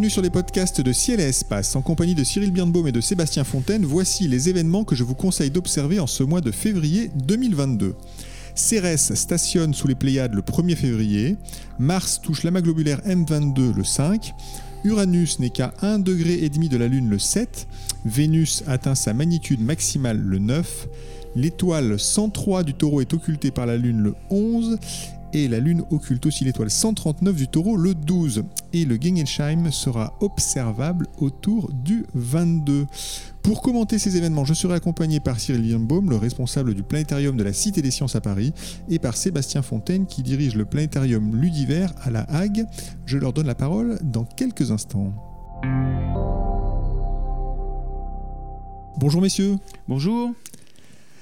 bienvenue sur les podcasts de Ciel et Espace. En compagnie de Cyril Birnbaum et de Sébastien Fontaine, voici les événements que je vous conseille d'observer en ce mois de février 2022. Cérès stationne sous les Pléiades le 1er février, Mars touche l'amas globulaire M22 le 5, Uranus n'est qu'à 1,5 degré de la Lune le 7, Vénus atteint sa magnitude maximale le 9, l'étoile 103 du taureau est occultée par la Lune le 11 et la Lune occulte aussi l'étoile 139 du taureau le 12. Et le Gengelsheim sera observable autour du 22. Pour commenter ces événements, je serai accompagné par Cyril Birnbaum, le responsable du planétarium de la Cité des Sciences à Paris, et par Sébastien Fontaine, qui dirige le planétarium Ludiver à La Hague. Je leur donne la parole dans quelques instants. Bonjour messieurs. Bonjour.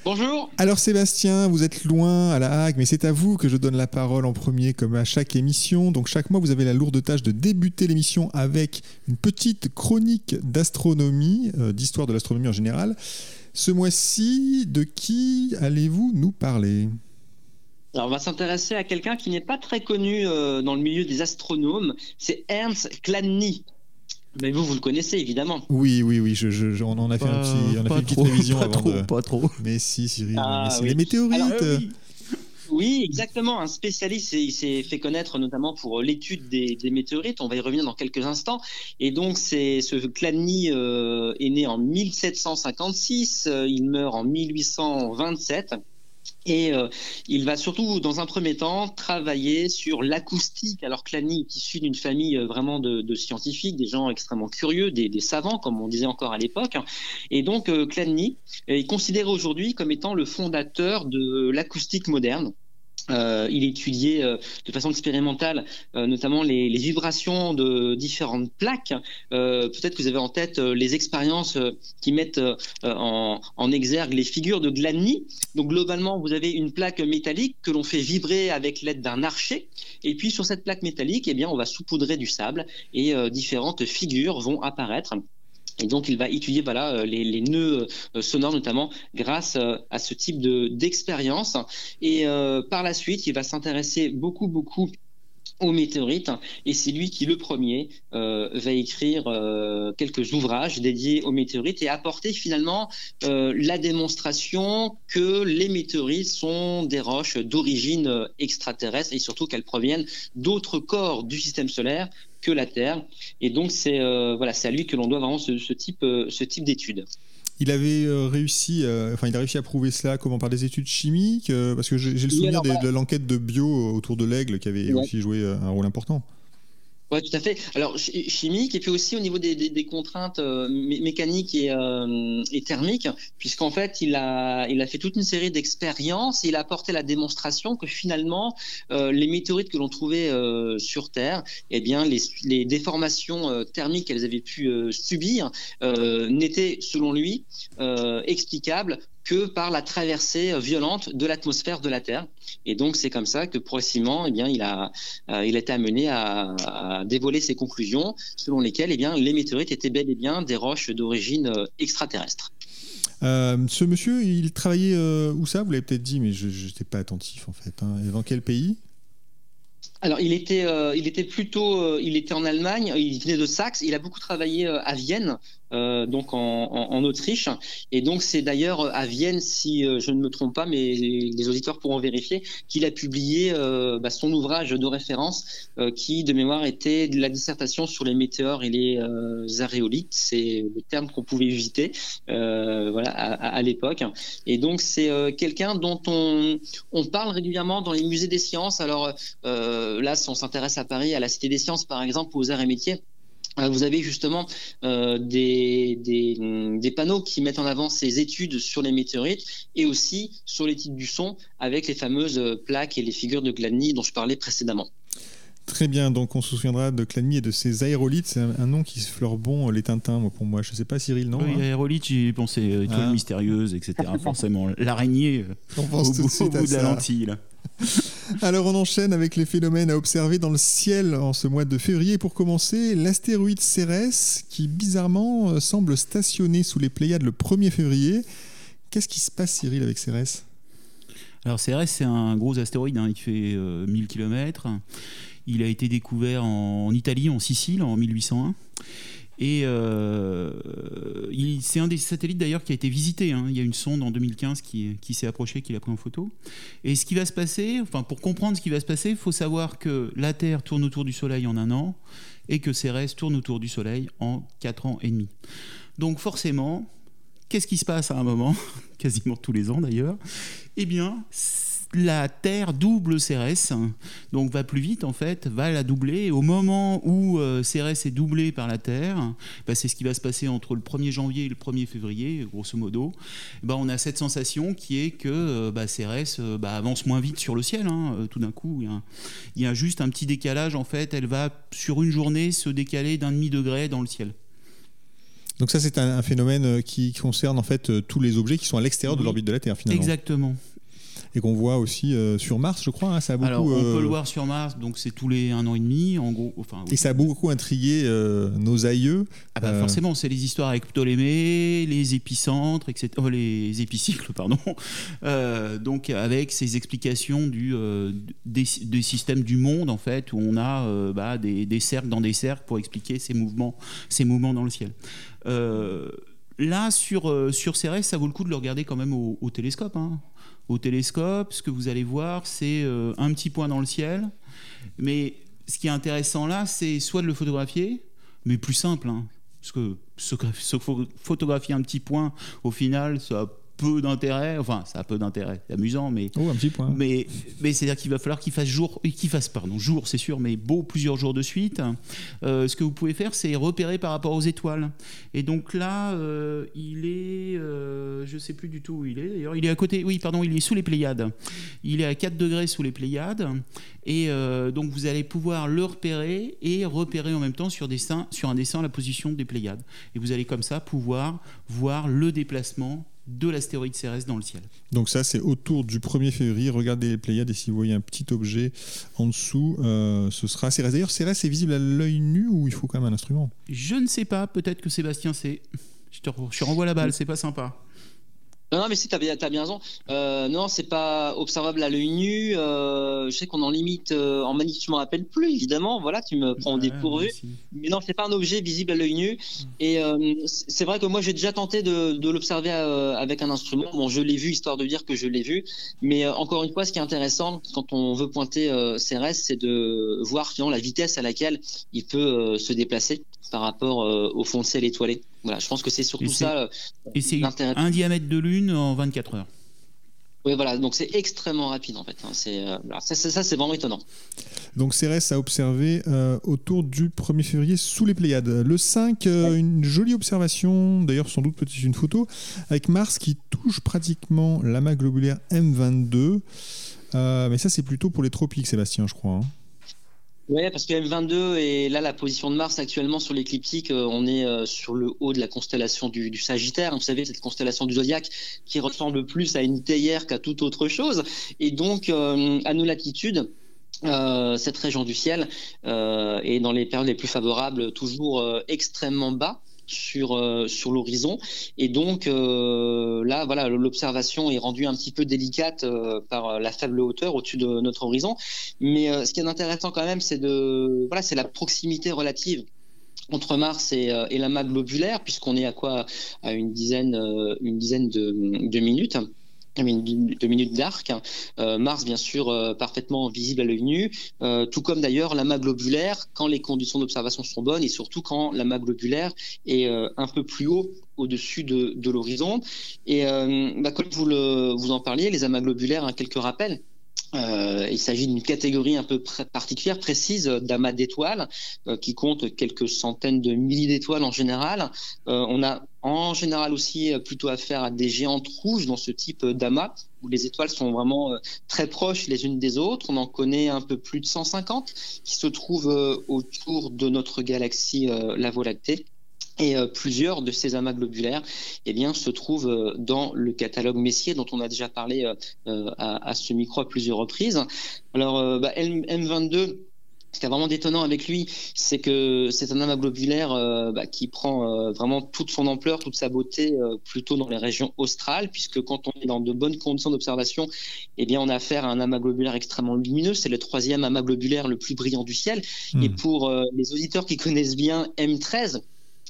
Bonjour. Alors Sébastien, vous êtes loin à la Hague, mais c'est à vous que je donne la parole en premier comme à chaque émission. Donc chaque mois, vous avez la lourde tâche de débuter l'émission avec une petite chronique d'astronomie, euh, d'histoire de l'astronomie en général. Ce mois-ci, de qui allez-vous nous parler? Alors, on va s'intéresser à quelqu'un qui n'est pas très connu euh, dans le milieu des astronomes. C'est Ernst Chladni. Mais vous, vous le connaissez évidemment. Oui, oui, oui. Je, on en a fait, un petit, on a fait une petite révision pas avant trop, de... Pas trop. Mais si, Cyril. Ah, mais oui. les météorites. Alors, Oui, exactement. Un spécialiste, il s'est fait connaître notamment pour l'étude des, des, météorites. On va y revenir dans quelques instants. Et donc, c'est ce Chladni euh, est né en 1756. Euh, il meurt en 1827. Et euh, il va surtout, dans un premier temps, travailler sur l'acoustique. Alors Chladni est issu d'une famille euh, vraiment de, scientifiques, des gens extrêmement curieux, des, savants, comme on disait encore à l'époque. Et donc euh, est considéré aujourd'hui comme étant le fondateur de l'acoustique moderne. Euh, il étudiait euh, de façon expérimentale euh, notamment les, vibrations de différentes plaques. Peut-être que vous avez en tête les expériences qui mettent en, exergue les figures de Chladni. Donc globalement, vous avez une plaque métallique que l'on fait vibrer avec l'aide d'un archet. Et puis sur cette plaque métallique, eh bien, on va saupoudrer du sable et différentes figures vont apparaître. Et donc, il va étudier voilà, les, les nœuds sonores, notamment grâce à ce type d'expérience. et euh, par la suite, il va s'intéresser beaucoup, beaucoup aux météorites et c'est lui qui le premier euh, va écrire euh, quelques ouvrages dédiés aux météorites et apporter finalement euh, la démonstration que les météorites sont des roches d'origine extraterrestre et surtout qu'elles proviennent d'autres corps du système solaire que la Terre et donc c'est voilà c'est à lui que l'on doit vraiment ce, ce type ce type d'études. Il avait euh, réussi, euh, enfin, il a réussi à prouver cela comment par des études chimiques, euh, parce que j'ai le souvenir oui, alors, de, de l'enquête de bio autour de l'aigle qui avait ouais. aussi joué un rôle important. Oui, tout à fait. Alors, chimique, et puis aussi au niveau des, contraintes euh, mécaniques et, euh, et thermiques, puisqu'en fait, il a, il a fait toute une série d'expériences et il a apporté la démonstration que finalement, euh, les météorites que l'on trouvait sur Terre, eh bien, les, les déformations thermiques qu'elles avaient pu subir n'étaient, selon lui, explicables que par la traversée violente de l'atmosphère de la Terre. Et donc c'est comme ça que progressivement, eh bien, il a, euh, il a été amené à, à, dévoiler ses conclusions, selon lesquelles, eh bien, les météorites étaient bel et bien des roches d'origine extraterrestre. Euh, ce monsieur, il travaillait euh, où ça? Vous l'avez peut-être dit, mais je n'étais pas attentif en fait. Hein. Dans quel pays? Alors, il était, euh, il était plutôt, euh, il était en Allemagne, il venait de Saxe, il a beaucoup travaillé euh, à Vienne, donc en, en, en, Autriche. Et donc, c'est d'ailleurs à Vienne, si je ne me trompe pas, mais les auditeurs pourront vérifier, qu'il a publié bah, son ouvrage de référence qui, de mémoire, était la dissertation sur les météores et les aréolites. C'est le terme qu'on pouvait éviter voilà, à, à l'époque. Et donc, c'est quelqu'un dont on, on parle régulièrement dans les musées des sciences. Alors, là, si on s'intéresse à Paris, à la Cité des Sciences, par exemple, aux arts et métiers, vous avez justement des, des, panneaux qui mettent en avant ces études sur les météorites et aussi sur l'étude du son avec les fameuses plaques et les figures de Gladney dont je parlais précédemment. Très bien, donc on se souviendra de Clanmy et de ses aérolithes. C'est un, nom qui se fleure bon, les Tintins, pour moi. Je ne sais pas, Cyril, non Oui, hein aérolithes, j'ai pensé euh, étoiles ah. mystérieuses, etc. Forcément, l'araignée euh, au, bout, de la lentille. Alors on enchaîne avec les phénomènes à observer dans le ciel en ce mois de février. Pour commencer, l'astéroïde Cérès, qui bizarrement euh, semble stationner sous les Pléiades le 1er février. Qu'est-ce qui se passe, Cyril, avec Cérès? Alors CRS, c'est un gros astéroïde, hein, il fait 1000 km. Il a été découvert en, Italie, en Sicile, en 1801. Et euh, c'est un des satellites d'ailleurs qui a été visité. Hein. Il y a une sonde en 2015 qui, s'est approchée, qui l'a pris en photo. Et ce qui va se passer, enfin pour comprendre ce qui va se passer, il faut savoir que la Terre tourne autour du Soleil en un an et que Cérès tourne autour du Soleil en quatre ans et demi. Donc forcément, qu'est-ce qui se passe à un moment, quasiment tous les ans d'ailleurs? Eh bien, la Terre double Cérès, donc va plus vite en fait, va la doubler. au moment où euh, Cérès est doublé par la Terre, bah, c'est ce qui va se passer entre le 1er janvier et le 1er février, grosso modo. Bah, on a cette sensation qui est que euh, bah, Cérès euh, avance moins vite sur le ciel. Hein, tout d'un coup, il y, a, juste un petit décalage en fait. Elle va sur une journée se décaler d'un demi degré dans le ciel. Donc ça, c'est un, phénomène qui concerne en fait tous les objets qui sont à l'extérieur de l'orbite de la Terre finalement. Exactement et qu'on voit aussi euh, sur Mars, je crois. Hein, ça a beaucoup, Alors, on peut le euh, voir sur Mars, donc c'est tous les un an et demi, en gros. Enfin, Et ça a beaucoup intrigué euh, nos aïeux. Ah bah forcément, c'est les histoires avec Ptolémée, les épicentres, etc. les épicycles, pardon. donc avec ces explications du, des, systèmes du monde, en fait, où on a bah, des, cercles dans des cercles pour expliquer ces mouvements, ces mouvements dans le ciel. Là, sur, sur Cérès, ça vaut le coup de le regarder quand même au, télescope. Hein au télescope, ce que vous allez voir, c'est euh, un petit point dans le ciel. Mais ce qui est intéressant là, c'est soit de le photographier, mais plus simple. Hein, parce que photographier un petit point, au final, ça peu d'intérêt. Enfin, ça a peu d'intérêt. C'est amusant, mais. Oh, un petit point. Mais, mais c'est-à-dire qu'il va falloir qu'il fasse jour, qu'il fasse, pardon, jour, c'est sûr, mais beau plusieurs jours de suite. Euh, ce que vous pouvez faire, c'est repérer par rapport aux étoiles. Et donc là, euh, il est. Euh, je sais plus du tout où il est d'ailleurs. Il est à côté. Oui, pardon, il est sous les Pléiades. Il est à 4 degrés sous les Pléiades. Et donc vous allez pouvoir le repérer et repérer en même temps sur, dessin, sur un dessin la position des Pléiades. Et vous allez comme ça pouvoir voir le déplacement de l'astéroïde Cérès dans le ciel. Donc ça, c'est autour du 1er février. Regardez les Pléiades et si vous voyez un petit objet en dessous, euh, ce sera Cérès. D'ailleurs, Cérès est visible à l'œil nu ou il faut quand même un instrument? Je ne sais pas. Peut-être que Sébastien sait. Je te, je te renvoie la balle, c'est pas sympa. Non, mais si, tu as, bien raison. Euh, non, c'est pas observable à l'œil nu. Euh, je sais qu'on en limite euh, en manif, je m'en rappelle plus, évidemment. Voilà, tu me prends au dépourvu. Mais non, c'est pas un objet visible à l'œil nu. Mm. Et euh, c'est vrai que moi, j'ai déjà tenté de, de l'observer euh, avec un instrument. Bon, je l'ai vu, histoire de dire que je l'ai vu. Mais encore une fois, ce qui est intéressant quand on veut pointer CRS, c'est de voir finalement la vitesse à laquelle il peut se déplacer par rapport au fond de ciel étoilé. Voilà, je pense que c'est surtout ça. Euh, et c'est un diamètre de lune en 24 heures. Oui, voilà, donc c'est extrêmement rapide en fait. Hein. C'est, euh, ça, c'est vraiment étonnant. Donc Cérès a observé euh, autour du 1er février sous les Pléiades. Le 5, une jolie observation, d'ailleurs sans doute peut-être une photo, avec Mars qui touche pratiquement l'amas globulaire M22. mais ça c'est plutôt pour les tropiques, Sébastien, je crois. Hein. Oui, parce que M22 et là la position de Mars actuellement sur l'écliptique, euh, on est euh, sur le haut de la constellation du, Sagittaire. Vous savez cette constellation du zodiaque qui ressemble plus à une théière qu'à toute autre chose. Et donc euh, à nos latitudes. cette région du ciel est dans les périodes les plus favorables toujours extrêmement bas sur, euh, sur l'horizon. Et donc euh, là, voilà, l'observation est rendue un petit peu délicate euh, par la faible hauteur au-dessus de notre horizon. Mais ce qui est intéressant quand même, c'est de voilà, c'est la proximité relative entre Mars et, et l'amas globulaire, puisqu'on est à quoi? À une dizaine, une dizaine de, de minutes de minutes d'arc. Euh, Mars, bien sûr, euh, parfaitement visible à l'œil nu, euh, tout comme d'ailleurs l'amas globulaire quand les conditions d'observation sont bonnes et surtout quand l'amas globulaire est un peu plus haut au-dessus de, de l'horizon. Et bah, comme vous, le, vous en parliez, les amas globulaires, hein, quelques rappels. Euh, il s'agit d'une catégorie un peu particulière, précise, d'amas d'étoiles, euh, qui compte quelques centaines de milliers d'étoiles en général. Euh, on a en général aussi plutôt affaire à des géantes rouges dans ce type d'amas, où les étoiles sont vraiment très proches les unes des autres. On en connaît un peu plus de 150 qui se trouvent autour de notre galaxie, la Voie lactée. Et euh, plusieurs de ces amas globulaires eh bien, se trouvent euh, dans le catalogue Messier, dont on a déjà parlé euh, à, ce micro à plusieurs reprises. Alors, bah, M22, ce qui est vraiment détonnant avec lui, c'est que c'est un amas globulaire bah, qui prend vraiment toute son ampleur, toute sa beauté plutôt dans les régions australes, puisque quand on est dans de bonnes conditions d'observation, eh bien, on a affaire à un amas globulaire extrêmement lumineux. C'est le troisième amas globulaire le plus brillant du ciel. Hmm. Et pour les auditeurs qui connaissent bien M13,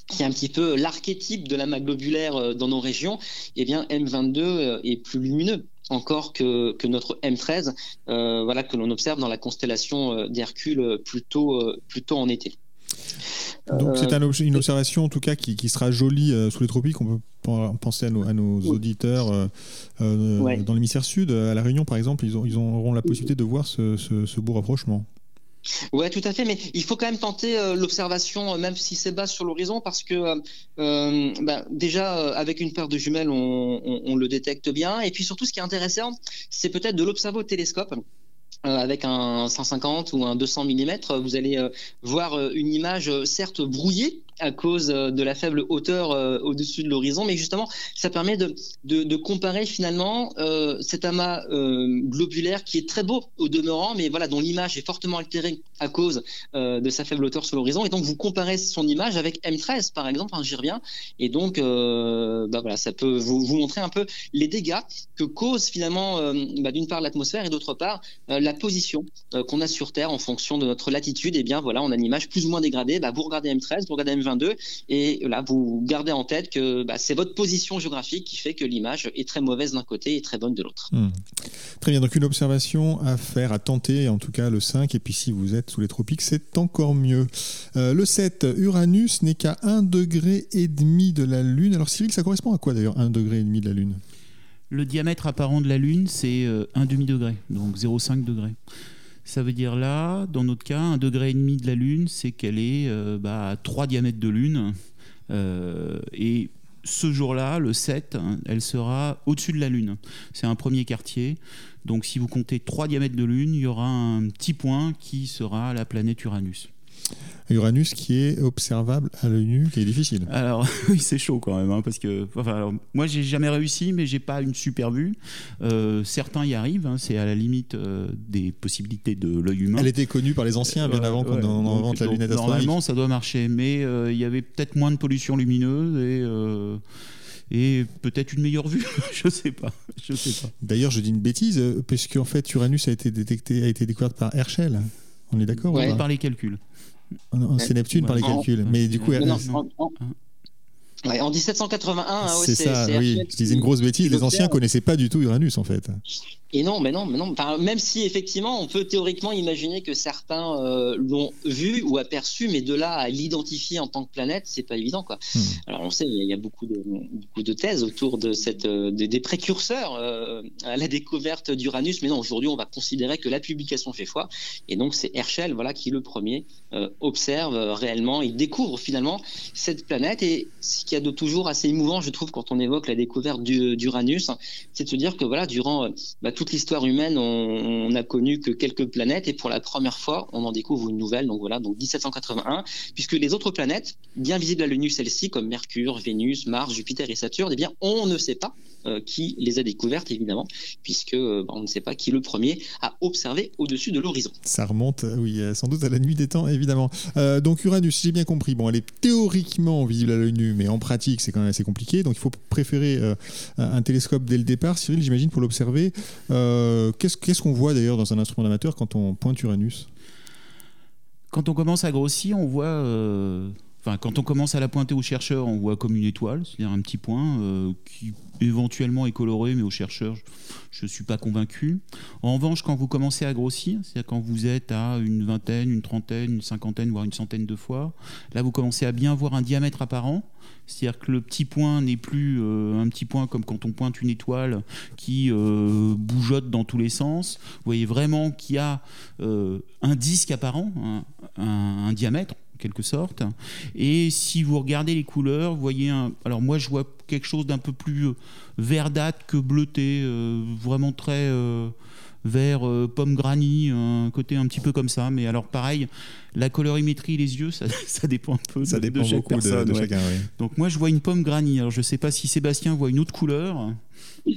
qui est un petit peu l'archétype de l'amas globulaire euh, dans nos régions, eh bien M22 euh, est plus lumineux encore que, que notre M13, euh, voilà que l'on observe dans la constellation d'Hercule plutôt plutôt en été. Donc c'est une observation en tout cas qui, qui sera jolie sous les tropiques. On peut penser à nos, à nos auditeurs dans l'hémisphère sud. À la Réunion par exemple, ils, ont, ils auront la possibilité de voir ce, ce, ce beau rapprochement. Ouais, tout à fait, mais il faut quand même tenter euh, l'observation, euh, même si c'est bas sur l'horizon, parce que euh, bah, déjà avec une paire de jumelles, on, le détecte bien, et puis surtout, ce qui est intéressant, c'est peut-être de l'observer au télescope. avec un 150 ou un 200 mm, vous allez voir une image certes brouillée, à cause euh, de la faible hauteur euh, au-dessus de l'horizon, mais justement, ça permet de, comparer finalement euh, cet amas globulaire qui est très beau au demeurant, mais voilà, dont l'image est fortement altérée à cause de sa faible hauteur sur l'horizon. Et donc, vous comparez son image avec M13, par exemple, hein, j'y reviens, et donc, bah voilà, ça peut vous, montrer un peu les dégâts que cause finalement, bah, d'une part, l'atmosphère et d'autre part, la position qu'on a sur Terre en fonction de notre latitude. Et bien, voilà, on a une image plus ou moins dégradée. Bah, vous regardez M13, vous regardez M20 et là, vous gardez en tête que bah, c'est votre position géographique qui fait que l'image est très mauvaise d'un côté et très bonne de l'autre. Hmm. Très bien, donc une observation à faire, à tenter, en tout cas le 5, et puis si vous êtes sous les tropiques, c'est encore mieux. Euh, le 7, Uranus n'est qu'à 1,5 degré et demi de la Lune. Alors Cyril, ça correspond à quoi d'ailleurs 1 degré et demi de la Lune? Le diamètre apparent de la Lune, c'est 1 euh, demi-degré, donc 0,5 degré. Ça veut dire là, dans notre cas, un degré et demi de la Lune, c'est qu'elle est, euh, bah, à 3 diamètres de Lune. Euh, et ce jour-là, le 7, hein, elle sera au-dessus de la Lune. C'est un premier quartier. Donc si vous comptez 3 diamètres de Lune, il y aura un petit point qui sera la planète Uranus. Uranus qui est observable à l'œil nu, qui est difficile. Alors oui, c'est chaud quand même, hein, parce que enfin, alors, moi j'ai jamais réussi, mais j'ai pas une super vue. Euh, certains y arrivent, hein, c'est à la limite euh, des possibilités de l'œil humain. Elle était connue par les anciens bien avant qu'on invente la lunette astronomique. Normalement, ça doit marcher, mais euh, il y avait peut-être moins de pollution lumineuse et et peut-être une meilleure vue. je sais pas. Je sais pas. D'ailleurs, je dis une bêtise, puisque en fait Uranus a été détecté, a été découverte par Herschel. On est d'accord Par les calculs. C'est Neptune par les calculs. Mais du coup, en 1781, hein, c'est ça, oui. Je disais une grosse bêtise. Les anciens connaissaient pas du tout Uranus, en fait. Et non, mais non, mais non. même si effectivement, on peut théoriquement imaginer que certains euh, l'ont vu ou aperçu, mais de là à l'identifier en tant que planète, c'est pas évident, quoi. Hmm. Alors on sait, il y, a beaucoup de, beaucoup de thèses autour de cette, euh, des, précurseurs euh, à la découverte d'Uranus, mais non, aujourd'hui, on va considérer que la publication fait foi, et donc c'est Herschel, voilà, qui le premier observe réellement, il découvre finalement cette planète, et ce qu'il y a de toujours assez émouvant, je trouve, quand on évoque la découverte d'Uranus, c'est de se dire que voilà, durant bah, toute l'histoire humaine, on n'a connu que quelques planètes et pour la première fois, on en découvre une nouvelle. Donc voilà, donc 1781, puisque les autres planètes, bien visibles à l'œil nu, celles-ci, comme Mercure, Vénus, Mars, Jupiter et Saturne, eh bien, on ne sait pas euh, qui les a découvertes, évidemment, puisque euh, bah, on ne sait pas qui le premier a observé au-dessus de l'horizon. Ça remonte, euh, oui, sans doute à la nuit des temps, évidemment. donc Uranus, j'ai bien compris, bon, elle est théoriquement visible à l'œil nu, mais en pratique, c'est quand même assez compliqué. Donc il faut préférer un télescope dès le départ. Cyril, j'imagine, pour l'observer. Qu'est-ce qu'on voit d'ailleurs dans un instrument d'amateur quand on pointe Uranus? Quand on commence à grossir, on voit Quand on commence à la pointer au chercheur, on voit comme une étoile, c'est-à-dire un petit point euh, qui éventuellement est coloré, mais au chercheur, je ne suis pas convaincu. En revanche, quand vous commencez à grossir, c'est-à-dire quand vous êtes à une vingtaine, une trentaine, une cinquantaine, voire une centaine de fois, là, vous commencez à bien voir un diamètre apparent. C'est-à-dire que le petit point n'est plus euh, un petit point comme quand on pointe une étoile qui euh, bougeotte dans tous les sens. Vous voyez vraiment qu'il y a un disque apparent, un diamètre quelque sorte. Et si vous regardez les couleurs, vous voyez un. Alors moi, je vois quelque chose d'un peu plus euh, verdâtre que bleuté, euh, vraiment très euh, vert, pomme granny, un côté un petit peu comme ça. Mais alors pareil, la colorimétrie, les yeux, ça, ça dépend un peu ça de, dépend chaque beaucoup personne. de, ouais. chacun. oui. Donc moi, je vois une pomme granny. Alors je sais pas si Sébastien voit une autre couleur.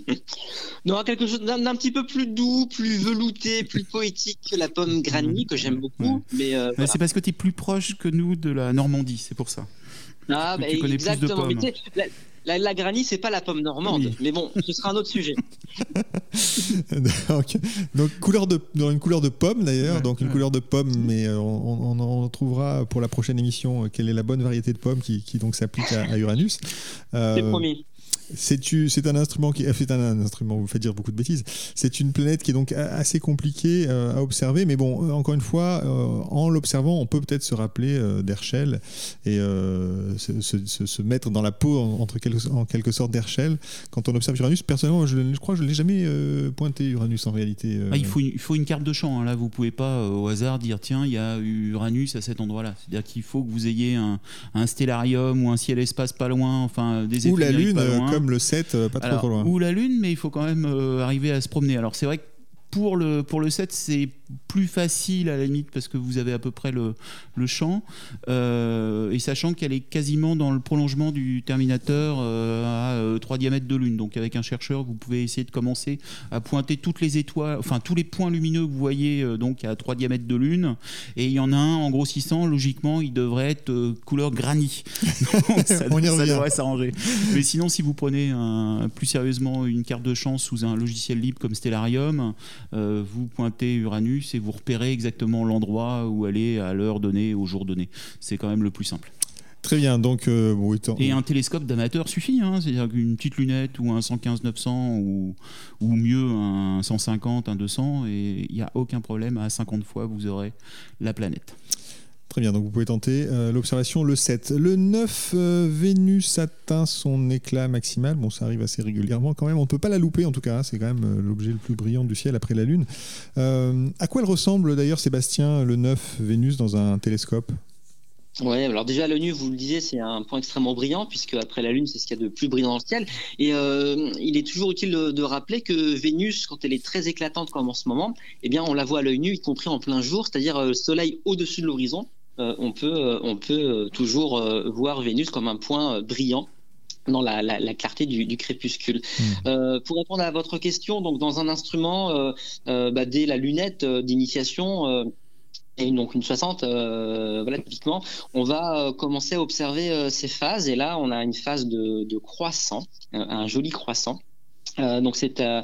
Non, quelque chose d'un petit peu plus doux, plus velouté, plus poétique que la pomme granny que j'aime beaucoup. Ouais. Mais, euh, Mais voilà. C'est parce que tu es plus proche que nous de la Normandie, c'est pour ça. Ah, bah, tu connais plus de exactement. Pommes. La, la, granny, c'est pas la pomme normande. Oui. Mais bon, ce sera un autre sujet. donc, donc, couleur de, dans une couleur de pomme d'ailleurs, Ouais, donc une ouais. couleur de pomme, mais euh, on, on en trouvera pour la prochaine émission euh, quelle est la bonne variété de pomme qui, qui donc s'applique à, à Uranus. Euh, C'est promis. C'est un instrument qui euh, c'est un, un instrument. Vous faites dire beaucoup de bêtises. C'est une planète qui est donc assez compliquée euh, à observer, mais bon, euh, encore une fois, euh, en l'observant, on peut peut-être se rappeler euh, d'Herschel et se, se- mettre dans la peau en, entre quelque, en quelque sorte d'Herschel quand on observe Uranus. Personnellement, je, je crois que je l'ai jamais pointé Uranus en réalité. Ah, il, faut une, il faut une carte de champ. hein. Là, vous pouvez pas au hasard dire tiens, il y a Uranus à cet endroit-là. C'est-à-dire qu'il faut que vous ayez un, un stellarium ou un ciel-espace pas loin, enfin des ou la Lune, pas loin. comme le 7, euh, pas trop, Alors, trop loin. Ou la Lune, mais il faut quand même euh, arriver à se promener. Alors c'est vrai que pour le, pour le 7, c'est plus facile à la limite parce que vous avez à peu près le, le champ. Euh, et sachant qu'elle est quasiment dans le prolongement du Terminateur euh, à 3 diamètres de Lune. Donc avec un chercheur, vous pouvez essayer de commencer à pointer toutes les étoiles, enfin tous les points lumineux que vous voyez euh, donc à 3 diamètres de Lune. Et il y en a un en grossissant, logiquement, il devrait être euh, couleur granny. Donc, ça, On y ça devrait s'arranger. Mais sinon, si vous prenez un- plus sérieusement une carte de chance sous un logiciel libre comme Stellarium, euh, vous pointez Uranus et vous repérez exactement l'endroit où elle est à l'heure donnée, au jour donné. C'est quand même le plus simple. Très bien. Donc, euh, bon, étant- Et un télescope d'amateur suffit, hein. c'est-à-dire qu'une petite lunette ou un 115-900 ou, ou mieux un 150, un 200, et il n'y a aucun problème, à 50 fois vous aurez la planète. Très bien, donc vous pouvez tenter euh, l'observation le 7. Le 9, euh, Vénus atteint son éclat maximal. Bon, ça arrive assez régulièrement quand même. On ne peut pas la louper en tout cas. hein. C'est quand même euh, l'objet le plus brillant du ciel après la Lune. À quoi elle ressemble d'ailleurs, Sébastien, le 9, Vénus dans un télescope? Ouais, alors déjà l'ONU, vous le disiez, c'est un point extrêmement brillant puisque après la Lune, c'est ce qu'il y a de plus brillant dans le ciel. Et il est toujours utile de, de rappeler que Vénus, quand elle est très éclatante comme en ce moment, eh bien on la voit à l'œil nu, y compris en plein jour, c'est-à-dire le Soleil au-dessus de l'horizon. Euh, on peut, euh, on peut euh, toujours voir Vénus comme un point brillant dans la, la, la clarté du, du crépuscule. Euh, pour répondre à votre question, donc dans un instrument, euh, euh, bah, dès la lunette d'initiation. et donc une 60, euh, voilà typiquement, on va euh, commencer à observer euh, ces phases. Et là, on a une phase de, de croissant, un joli croissant. Euh, donc c'est euh,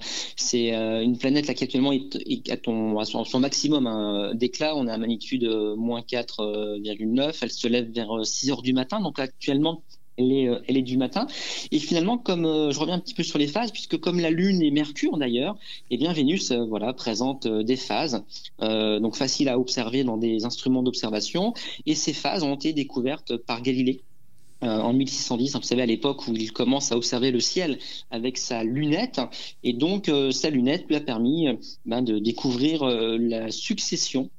euh, une planète là qui actuellement est, est à, ton, à son, son maximum hein, d'éclat. On est à magnitude euh, moins 4,9. Elle se lève vers euh, 6 heures du matin. Donc actuellement, elle est, euh, elle est du matin. Et finalement, comme euh, je reviens un petit peu sur les phases, puisque comme la Lune et Mercure d'ailleurs, eh bien Vénus, euh, voilà, présente euh, des phases, euh, donc faciles à observer dans des instruments d'observation. Et ces phases ont été découvertes par Galilée. Euh, en 1610, vous savez, à l'époque où il commence à observer le ciel avec sa lunette. Et donc, euh, sa lunette lui a permis euh, ben, de découvrir la succession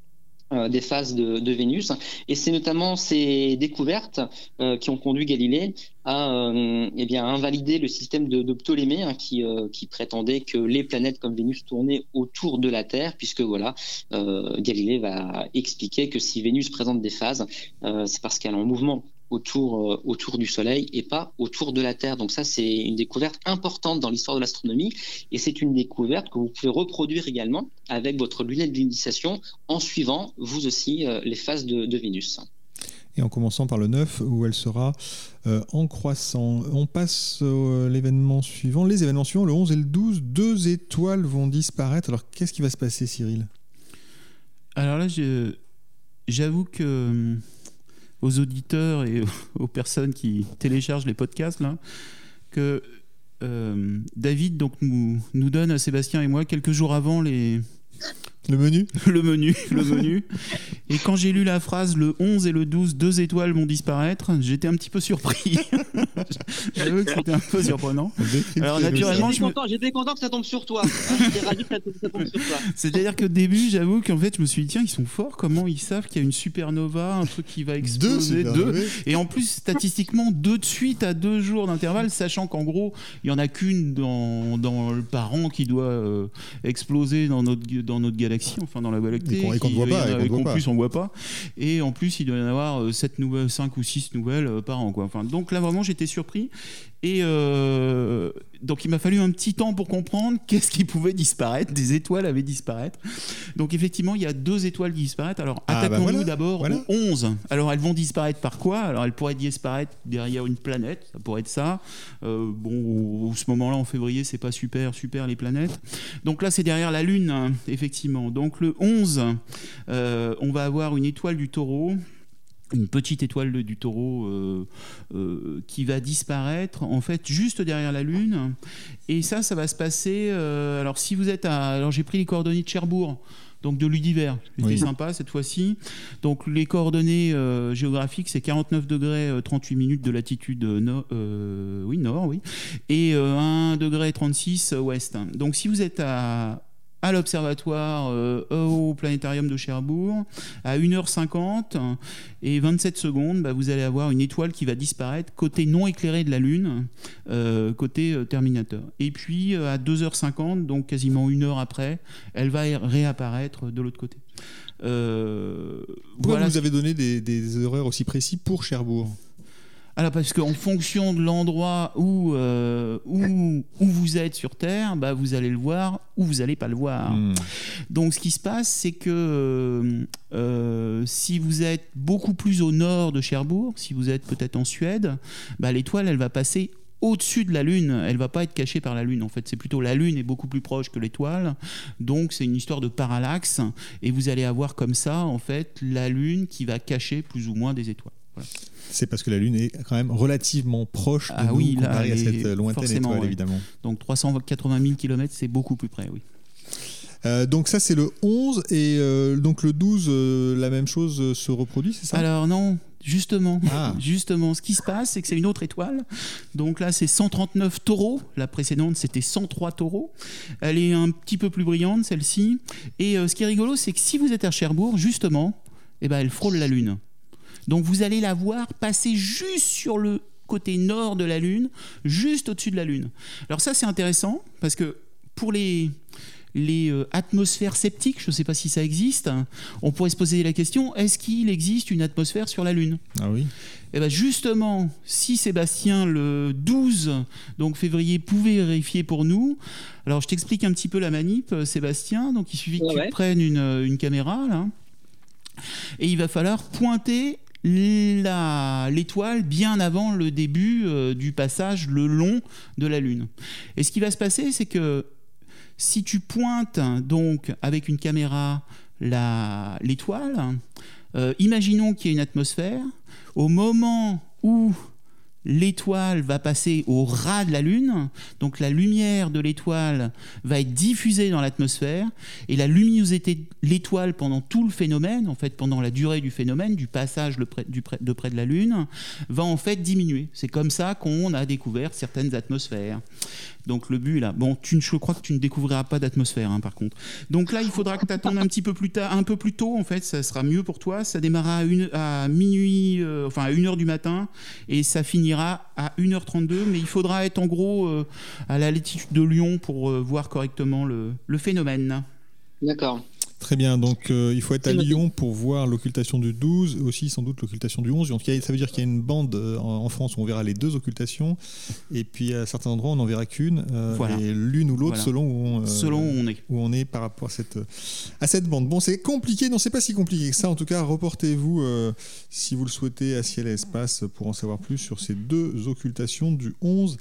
des phases de, Vénus. Et c'est notamment ces découvertes qui ont conduit Galilée à eh invalider le système de, Ptolémée hein, qui, qui prétendait que les planètes comme Vénus tournaient autour de la Terre, puisque voilà, Galilée va expliquer que si Vénus présente des phases, c'est parce qu'elle est en mouvement autour, euh, autour du Soleil et pas autour de la Terre. Donc ça, c'est une découverte importante dans l'histoire de l'astronomie et c'est une découverte que vous pouvez reproduire également avec votre lunette d'initiation en suivant vous aussi euh, les phases de, de Vénus. Et en commençant par le 9, où elle sera euh, en croissant. On passe à l'événement suivant. Les événements suivants, le 11 et le 12, deux étoiles vont disparaître. Alors qu'est-ce qui va se passer, Cyril? Alors là, j'avoue que hum, aux auditeurs et aux personnes qui téléchargent les podcasts que euh, David nous, nous donne à Sébastien et moi quelques jours avant les le menu Le menu, le menu. Et quand j'ai lu la phrase le 11 et le 12, deux étoiles vont disparaître, j'étais un petit peu surpris. J'avoue que c'était un peu surprenant. Alors naturellement, j'étais content, que ça tombe sur toi. C'est-à-dire qu'au début, j'avoue qu'en fait, je me suis dit tiens, ils sont forts, comment ils savent qu'il y a une supernova, un truc qui va exploser deux, Et en plus, statistiquement, deux de suite à deux jours d'intervalle, sachant qu'en gros, il y en a qu'une dans, dans, par an qui doit euh, exploser dans notre, dans notre galaxie enfin dans la lactée. Et qu'on voit pas. Et qu'en plus on voit pas. Et en plus, il doit y en avoir 7 euh, nouvelles, 5 ou 6 nouvelles euh, par an. Quoi. Enfin, donc là, vraiment, j'étais surpris. Et euh, donc il m'a fallu un petit temps pour comprendre qu'est-ce qui pouvait disparaître. Des étoiles avaient disparaître. Donc effectivement, il y a deux étoiles qui disparaissent. Alors ah, bah attaquons-nous d'abord aux 11. Alors elles vont disparaître par quoi? Alors elles pourraient disparaître derrière une planète. Ça pourrait être ça. Euh, bon, au ce moment-là, en février, c'est pas super, super les planètes. Donc là, c'est derrière la Lune, hein, effectivement. Donc le 11, euh, on va avoir une étoile du taureau une petite étoile du taureau euh, euh, qui va disparaître en fait juste derrière la lune. Et ça ça va se passer euh, alors si vous êtes à alors j'ai pris les coordonnées de Cherbourg donc de l'univers. C'était sympa cette fois-ci. Donc les coordonnées géographiques c'est 49 degrés 38 minutes de latitude oui nord oui et 1 degré 36 ouest. Donc si vous êtes à à l'observatoire euh, au planétarium de Cherbourg à 1h50 et 27 secondes, bah, vous allez avoir une étoile qui va disparaître côté non éclairé de la Lune, euh, côté euh, Terminator. Et puis à 2h50, donc quasiment une heure après, elle va réapparaître de l'autre côté. Pourquoi voilà. vous avez donné des, des horaires aussi précis pour Cherbourg? Alors parce qu'en fonction de l'endroit où, euh, où, où, vous êtes sur Terre, bah, vous allez le voir ou vous n'allez pas le voir. Hmm. Donc ce qui se passe, c'est que euh, si vous êtes beaucoup plus au nord de Cherbourg, si vous êtes peut-être en Suède, bah, l'étoile, elle va passer au-dessus de la Lune, elle va pas être cachée par la Lune. En fait, c'est plutôt la Lune est beaucoup plus proche que l'étoile, donc c'est une histoire de parallaxe. Et vous allez avoir comme ça, en fait, la Lune qui va cacher plus ou moins des étoiles. C'est parce que la Lune est quand même relativement proche de ah nous oui, à cette lointaine étoile, évidemment. Donc 380 000 km, c'est beaucoup plus près, oui. Euh, donc ça c'est le 11 et euh, donc le 12 euh, la même chose se reproduit c'est ça? Alors non justement. Ah. justement ce qui se passe c'est que c'est une autre étoile. Donc là c'est 139 taureaux. La précédente c'était 103 taureaux. Elle est un petit peu plus brillante celle-ci. Et ce qui est rigolo c'est que si vous êtes à Cherbourg justement eh ben, elle frôle la Lune donc vous allez la voir passer juste sur le côté nord de la Lune, juste au-dessus de la Lune. Alors ça c'est intéressant parce que pour les les euh, atmosphères sceptiques, je ne sais pas si ça existe, on pourrait se poser la question est-ce qu'il existe une atmosphère sur la Lune? Ah oui. Eh bien justement, si Sébastien le 12 donc février pouvait vérifier pour nous, alors je t'explique un petit peu la manip, Sébastien. Donc il suffit que tu prennes une, une caméra là, et il va falloir pointer l'étoile bien avant le début euh, du passage le long de la Lune. Et ce qui va se passer, c'est que si tu pointes donc avec une caméra l'étoile, euh, imaginons qu'il y ait une atmosphère, au moment où l'étoile va passer au ras de la Lune, donc la lumière de l'étoile va être diffusée dans l'atmosphère, et la luminosité de l'étoile pendant tout le phénomène, en fait pendant la durée du phénomène, du passage de près de la Lune, va en fait diminuer. C'est comme ça qu'on a découvert certaines atmosphères. Donc le but là. Bon, tu, je crois que tu ne découvriras pas d'atmosphère, hein, par contre. Donc là, il faudra que tu attendes un petit peu plus tard, un peu plus tôt, en fait, ça sera mieux pour toi. Ça démarrera à, minuit, euh, enfin à 1h du matin, et ça finira à 1h32, mais il faudra être en gros euh, à la latitude de Lyon pour euh, voir correctement le, le phénomène. D'accord. Très bien, donc euh, il faut être à Lyon pour voir l'occultation du 12, aussi sans doute l'occultation du 11. Donc, ça veut dire qu'il y a une bande euh, en, France où on verra les deux occultations, et puis à certains endroits on n'en verra qu'une, euh, et l'une ou l'autre selon, où on, selon où on est. Où on est par rapport à cette, à cette bande. Bon, c'est compliqué, non, c'est pas si compliqué que ça. En tout cas, reportez-vous si vous le souhaitez à Ciel et Espace pour en savoir plus sur ces deux occultations du 11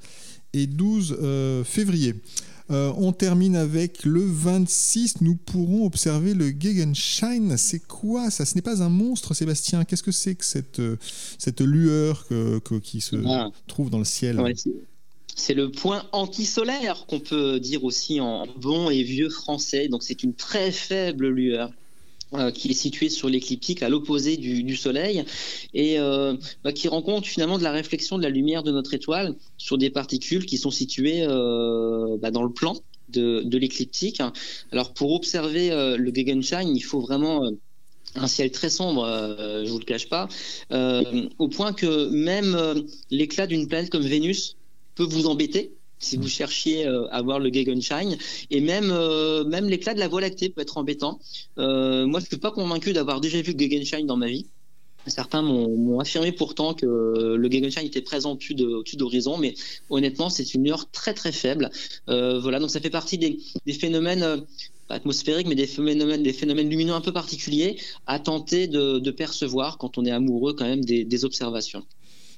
et 12 février. on termine avec le 26, nous pourrons observer le Gegenschein. C'est quoi ça? Ce n'est pas un monstre, Sébastien. Qu'est-ce que c'est que cette, cette lueur qui se ah. trouve dans le ciel? C'est le point anti-solaire qu'on peut dire aussi en bon et vieux français. Donc c'est une très faible lueur. Euh, qui est située sur l'écliptique à l'opposé du, Soleil et euh, bah, qui rend compte finalement de la réflexion de la lumière de notre étoile sur des particules qui sont situées euh, bah, dans le plan de, de l'écliptique. Alors pour observer le Gegenschein, il faut vraiment un ciel très sombre, je je vous le cache pas, au point que même l'éclat d'une planète comme Vénus peut vous embêter si vous cherchiez euh, à voir le Gegenschein. Et même, euh, même l'éclat de la Voie lactée peut être embêtant. Euh, moi, je ne suis pas convaincu d'avoir déjà vu le Gegenschein dans ma vie. Certains m'ont affirmé pourtant que le Gegenschein était présent au-dessus d'horizon, mais honnêtement, c'est une lueur très très faible. voilà, donc ça fait partie des, phénomènes atmosphériques, mais des phénomènes, des phénomènes lumineux un peu particuliers à tenter de, percevoir quand on est amoureux quand même des observations.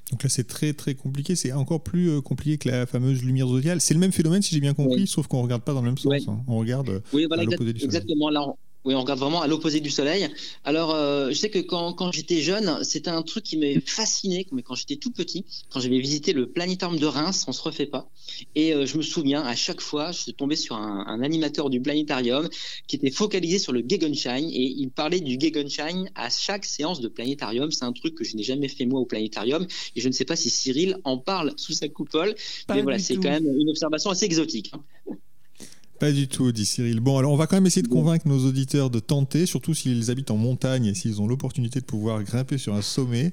Donc là, c'est très très compliqué. C'est encore plus euh, compliqué que la fameuse lumière zodiacale. C'est le même phénomène, si j'ai bien compris, sauf qu'on regarde pas dans le même sens. Hein. On regarde euh, oui, voilà, à l'opposé du soleil. Exactement. Là, oui, on regarde vraiment à l'opposé du soleil. Alors, euh, je sais que quand, quand j'étais jeune, c'était un truc qui m'avait fasciné, mais quand j'étais tout petit, quand j'avais visité le planétarium de Reims, on se refait pas. Et euh, je me souviens, à chaque fois, je suis tombé sur un, un, animateur du planétarium qui était focalisé sur le Gegenschein et il parlait du Gegenschein à chaque séance de planétarium. C'est un truc que je n'ai jamais fait moi au planétarium et je ne sais pas si Cyril en parle sous sa coupole. mais voilà, c'est quand même une observation assez exotique. Hein. Pas du tout, dit Cyril. Bon, alors on va quand même essayer de convaincre nos auditeurs de tenter, surtout s'ils habitent en montagne et s'ils ont l'opportunité de pouvoir grimper sur un sommet.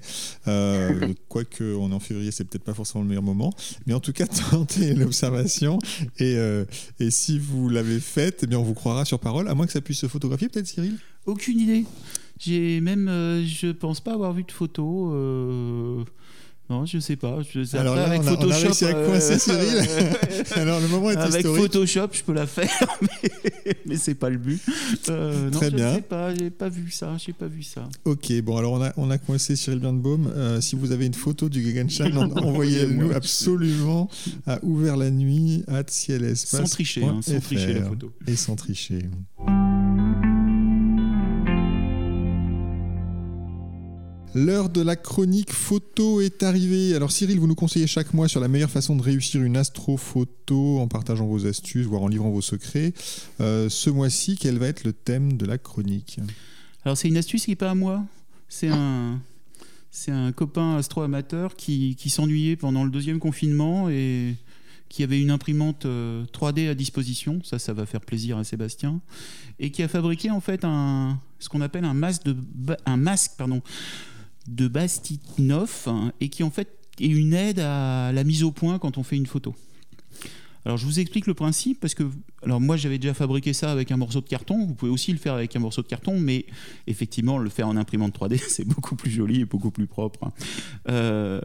Euh, quoique on est en février, c'est peut-être pas forcément le meilleur moment. Mais en tout cas, tentez l'observation. Et, euh, et si vous l'avez faite, eh bien on vous croira sur parole, à moins que ça puisse se photographier, peut-être, Cyril? Aucune idée. J'ai même, euh, je pense pas avoir vu de photo. Non, je sais pas. Je, Alors là, avec on a, Photoshop, on a à coincer euh, Cyril. Alors le moment est Avec Photoshop, je peux la faire, mais, mais c'est pas le but. Euh, Très non, bien. Je sais pas, j'ai pas vu ça, j'ai pas vu ça. Ok, bon alors on a, on a coincé Cyril Birnbaum. Euh, si vous avez une photo du Gegenschein, envoyez-nous absolument à ouvert la nuit à. Sans tricher, hein, sans tricher la photo. Et sans tricher. L'heure de la chronique photo est arrivée. Alors Cyril, vous nous conseillez chaque mois sur la meilleure façon de réussir une astrophoto en partageant vos astuces, voire en livrant vos secrets. Euh, ce mois-ci, quel va être le thème de la chronique? Alors c'est une astuce qui n'est pas à moi. C'est un, c'est un copain astro-amateur qui, qui s'ennuyait pendant le deuxième confinement et qui avait une imprimante 3D euh, à disposition, ça, ça va faire plaisir à Sébastien, et qui a fabriqué en fait un, ce qu'on appelle un masque, de, un masque pardon, de Bastinov hein, et qui en fait est une aide à la mise au point quand on fait une photo. Alors je vous explique le principe parce que alors moi j'avais déjà fabriqué ça avec un morceau de carton. Vous pouvez aussi le faire avec un morceau de carton, mais effectivement le faire en imprimante 3D c'est beaucoup plus joli et beaucoup plus propre. Hein. Euh,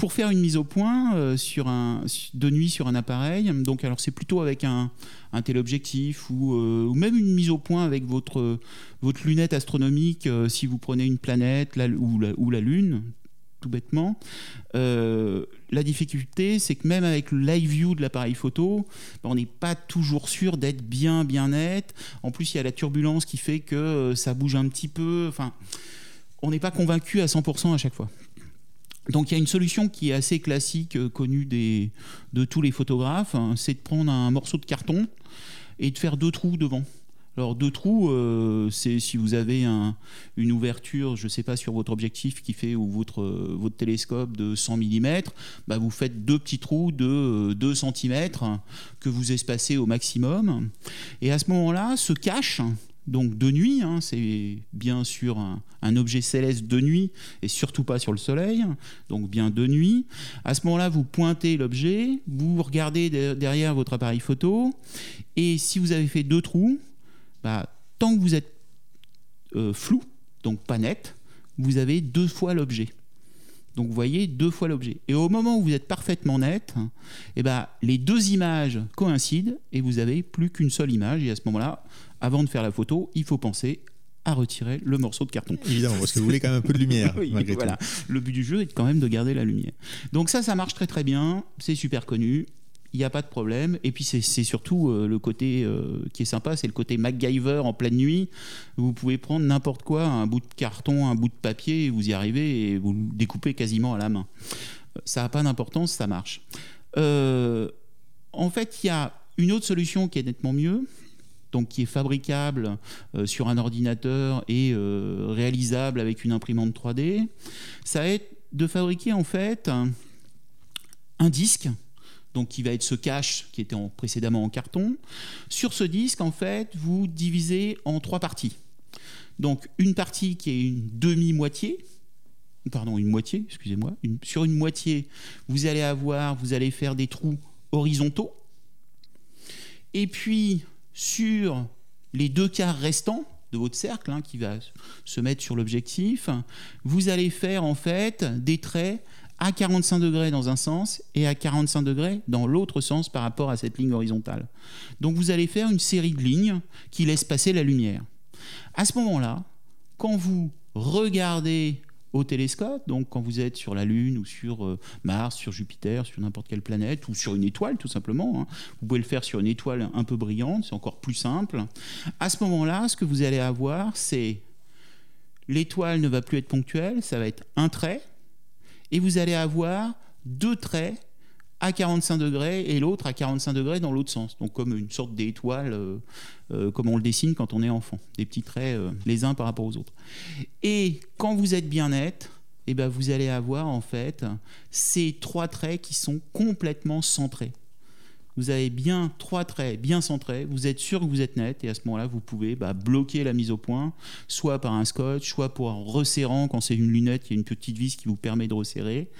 pour faire une mise au point euh, de nuit sur un appareil, donc alors c'est plutôt avec un, téléobjectif ou, euh, ou, même une mise au point avec votre, votre lunette astronomique euh, si vous prenez une planète ou, la, Lune, tout bêtement. la difficulté, c'est que même avec le live view de l'appareil photo, on n'est pas toujours sûr d'être bien, bien net. En plus, il y a la turbulence qui fait que ça bouge un petit peu. Enfin, on n'est pas convaincu à 100% à chaque fois. Donc il y a une solution qui est assez classique, euh, connue de tous les photographes, hein, c'est de prendre un morceau de carton et de faire deux trous devant. Alors deux trous, euh, c'est si vous avez une ouverture, je ne sais pas, sur votre objectif qui fait ou votre, votre télescope de 100 mm, bah vous faites deux petits trous de 2 cm que vous espacez au maximum. Et à ce moment-là, se cache donc de nuit, hein, c'est bien sûr un, objet céleste de nuit et surtout pas sur le soleil, donc bien de nuit. À ce moment-là, vous pointez l'objet, vous regardez derrière votre appareil photo et si vous avez fait deux trous, bah, tant que vous êtes euh, flou, donc pas net, vous avez deux fois l'objet. Donc vous voyez deux fois l'objet. Et au moment où vous êtes parfaitement net, eh ben, les deux images coïncident et vous avez plus qu'une seule image. Et à ce moment-là, avant de faire la photo, il faut penser à retirer le morceau de carton. Évidemment, parce que vous voulez quand même un peu de lumière. voilà. Le but du jeu est quand même de garder la lumière. Donc ça, ça marche très très bien, c'est super connu. il n'y a pas de problème. Et puis c'est surtout le côté qui est sympa, c'est le côté MacGyver en pleine nuit. Vous pouvez prendre n'importe quoi, un bout de carton, un bout de papier, et vous y arrivez et vous le découpez quasiment à la main. Ça n'a pas d'importance, ça marche. en fait, il y a une autre solution qui est nettement mieux, donc qui est fabricable euh, sur un ordinateur et euh, réalisable avec une imprimante 3D, ça va être de fabriquer en fait un, disque donc qui va être ce cache qui était précédemment en carton. Sur ce disque, en fait, vous divisez en trois parties. Donc une partie qui est une demi-moitié, pardon, une moitié, excusez-moi. sur une moitié, vous allez avoir, vous allez faire des trous horizontaux. Et puis sur les deux quarts restants de votre cercle, hein, qui va se mettre sur l'objectif, vous allez faire en fait des traits à 45 degrés dans un sens et à 45 degrés dans l'autre sens par rapport à cette ligne horizontale. Donc vous allez faire une série de lignes qui laissent passer la lumière. À ce moment-là, quand vous regardez au télescope. Donc, quand vous êtes sur la Lune ou sur euh, Mars, sur Jupiter, sur n'importe quelle planète ou sur une étoile, tout simplement, hein, vous pouvez le faire sur une étoile un peu brillante, c'est encore plus simple. À ce moment-là, ce que vous allez avoir, c'est l'étoile ne va plus être ponctuelle, ça va être un trait, et vous allez avoir deux traits à 45 degrés et l'autre à 45 degrés dans l'autre sens. Donc comme une sorte d'étoile, euh, euh, comme on le dessine quand on est enfant. Des petits traits euh, les uns par rapport aux autres. Et quand vous êtes bien net, eh ben vous allez avoir en fait ces trois traits qui sont complètement centrés vous avez bien trois traits bien centrés, vous êtes sûr que vous êtes net, et à ce moment-là, vous pouvez bah, bloquer la mise au point, soit par un scotch, soit pour un resserrant, quand c'est une lunette, il y a une petite vis qui vous permet de resserrer,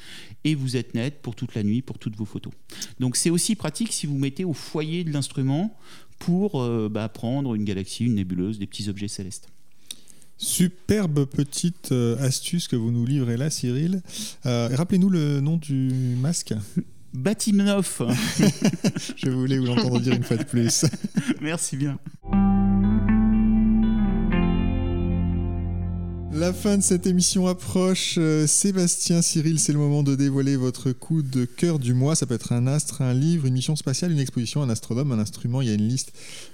et vous êtes net pour toute la nuit, pour toutes vos photos. Donc c'est aussi pratique si vous mettez au foyer de l'instrument pour euh, bah, prendre une galaxie, une nébuleuse, des petits objets célestes. Superbe petite euh, astuce que vous nous livrez là, Cyril. Euh, rappelez-nous le nom du masque. Batimnov. Je voulais vous l'entendre dire une fois de plus. Merci bien. La fin de cette émission approche. Euh, Sébastien, Cyril, c'est le moment de dévoiler votre coup de cœur du mois. Ça peut être un astre, un livre, une mission spatiale, une exposition, un astronome, un instrument. Il y a une liste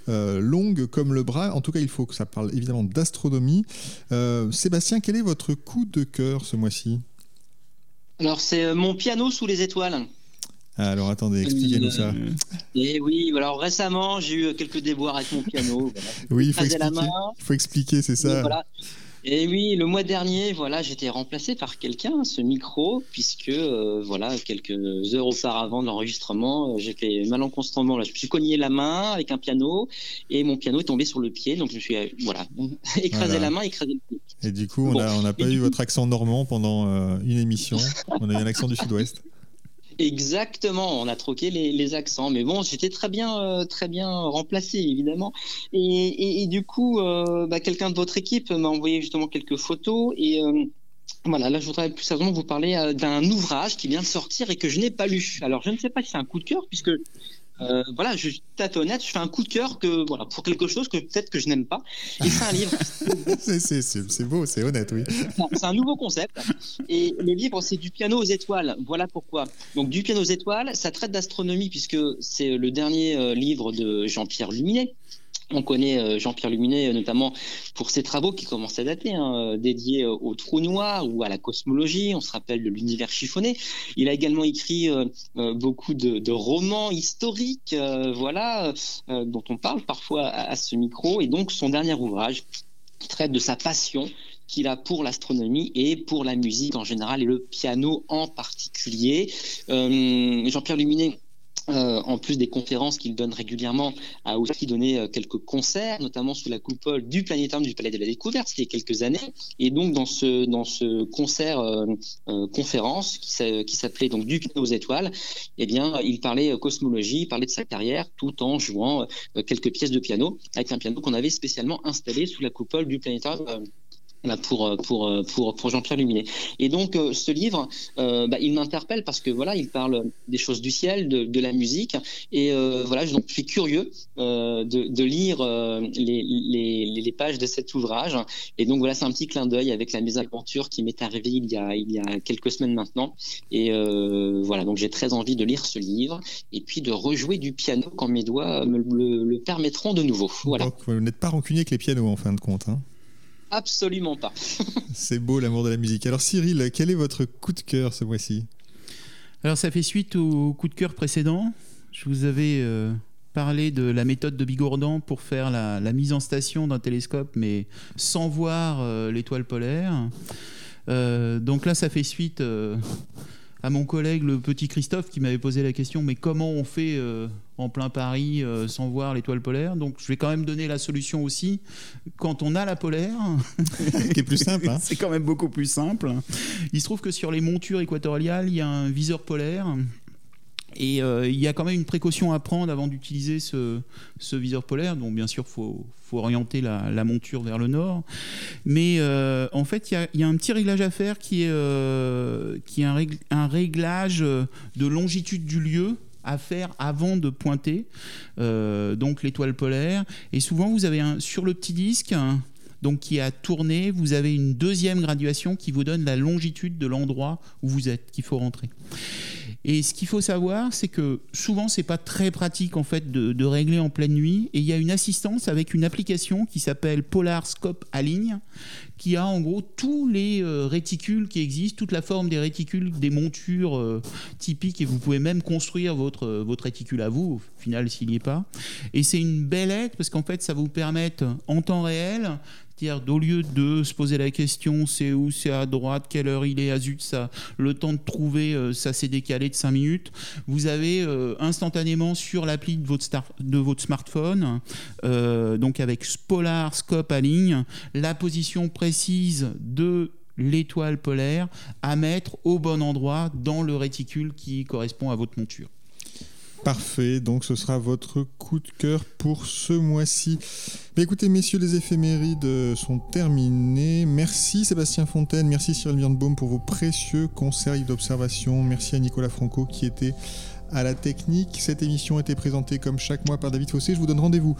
euh, longue comme le bras. En tout cas, il faut que ça parle évidemment d'astronomie. Euh, Sébastien, quel est votre coup de cœur ce mois-ci? Alors, c'est mon piano sous les étoiles. Alors attendez, expliquez-nous ça. Et oui, alors récemment, j'ai eu quelques déboires avec mon piano. Oui, il faut expliquer, faut expliquer c'est ça. Et oui, le mois dernier, voilà, j'étais remplacé par quelqu'un, ce micro, puisque euh, voilà, quelques heures auparavant de l'enregistrement, euh, j'ai fait malencontrement, là, je me suis cogné la main avec un piano et mon piano est tombé sur le pied, donc je me suis euh, voilà, écrasé la main, écrasé le pied. Et du coup, on n'a pas eu votre accent normand pendant une émission, on a eu un accent du sud-ouest. Exactement, on a troqué les, accents, mais bon, j'étais très bien, euh, très bien remplacé évidemment. Et, du coup, euh, bah, quelqu'un de votre équipe m'a envoyé justement quelques photos et euh, voilà, là je voudrais plus sérieusement vous parler d'un ouvrage qui vient de sortir et que je n'ai pas lu. Alors je ne sais pas si c'est un coup de cœur puisque euh, voilà, je tâte honnête, je fais un coup de cœur que voilà pour quelque chose que peut-être que je n'aime pas. Et c'est un livre. c'est beau, c'est honnête, oui. C'est un nouveau concept. Et le livre, c'est du piano aux étoiles. Voilà pourquoi. Donc du piano aux étoiles, ça traite d'astronomie puisque c'est le dernier euh, livre de Jean-Pierre Luminet. On connaît euh, Jean-Pierre Luminet euh, notamment pour ses travaux qui commencent à dater, hein, euh, dédiés au trou noir ou à la cosmologie. On se rappelle de l'univers chiffonné. Il a également écrit beaucoup de, romans historiques, voilà, dont on parle parfois à, à, ce micro. Et donc son dernier ouvrage traite de sa passion qu'il a pour l'astronomie et pour la musique en général et le piano en particulier. Jean-Pierre Luminet euh, en plus des conférences qu'il donne régulièrement, a aussi donné euh, quelques concerts, notamment sous la coupole du planétarium du Palais de la Découverte, il y a quelques années. Et donc dans ce dans ce concert euh, conférence qui s'appelait donc du piano aux étoiles, eh bien il parlait cosmologie, il parlait de sa carrière, tout en jouant quelques pièces de piano avec un piano qu'on avait spécialement installé sous la coupole du planétarium pour, pour, pour, pour Jean-Pierre Luminet. Et donc, ce livre, bah, il m'interpelle parce que voilà, il parle des choses du ciel, de, la musique. Et voilà, je, donc, je suis curieux de, lire les, les, les, pages de cet ouvrage. Et donc, voilà, c'est un petit clin d'œil avec la mésaventure qui m'est arrivée il y, a, il y a quelques semaines maintenant. Et voilà, donc j'ai très envie de lire ce livre et puis de rejouer du piano quand mes doigts me le, permettront de nouveau. Voilà. Donc, vous n'êtes pas rancunier avec les pianos en fin de compte. Hein Absolument pas. C'est beau l'amour de la musique. Alors Cyril, quel est votre coup de cœur ce mois-ci? Alors ça fait suite au coup de cœur précédent. Je vous avais euh, parlé de la méthode de Bigordan pour faire la, mise en station d'un télescope, mais sans voir euh, l'étoile polaire. Euh, donc là, ça fait suite à mon collègue, le petit Christophe, qui m'avait posé la question mais comment on fait euh, en plein Paris euh, sans voir l'étoile polaire? Donc je vais quand même donner la solution aussi. Quand on a la polaire, qui est plus simple, hein. c'est quand même beaucoup plus simple. Il se trouve que sur les montures équatoriales, il y a un viseur polaire et euh, il y a quand même une précaution à prendre avant d'utiliser ce, viseur polaire. Donc bien sûr, il faut, orienter la, monture vers le nord. Mais euh, en fait, il y, a, un petit réglage à faire qui est, euh, un, réglage de longitude du lieu à faire avant de pointer donc l'étoile polaire. Et souvent, vous avez un, sur le petit disque donc qui a tourné, vous avez une deuxième graduation qui vous donne la longitude de l'endroit où vous êtes, qu'il faut rentrer. Et ce qu'il faut savoir, c'est que souvent, c'est pas très pratique en fait de, régler en pleine nuit. Et il y a une assistance avec une application qui s'appelle Polar Scope Align, qui a en gros tous les euh, réticules qui existent, toute la forme des réticules, des montures euh, typiques. Et vous pouvez même construire votre, votre réticule à vous, au final, s'il n'y est pas. Et c'est une belle aide parce qu'en fait, ça vous permet en temps réel c'est-à-dire d'au lieu de se poser la question c'est où, c'est à droite, quelle heure il est, à zut, ça, le temps de trouver, euh, ça s'est décalé de 5 minutes, vous avez euh, instantanément sur l'appli de votre, smartphone, euh, donc avec Polar Scope à ligne, la position précise de l'étoile polaire à mettre au bon endroit dans le réticule qui correspond à votre monture. Parfait, donc ce sera votre coup de cœur pour ce mois-ci. écoutez, messieurs, les éphémérides sont terminées. Merci Sébastien Fontaine, merci Cyril Birnbaum pour vos précieux conseils d'observation. Merci à Nicolas Franco qui était à la technique. Cette émission a été présentée comme chaque mois par David Fossé. Je vous donne rendez-vous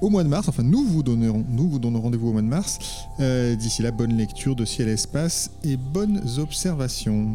au mois de mars. Enfin, nous vous donnerons, nous vous rendez-vous au mois de mars. Euh, d'ici là, bonne lecture de Ciel et Espace et bonnes observations.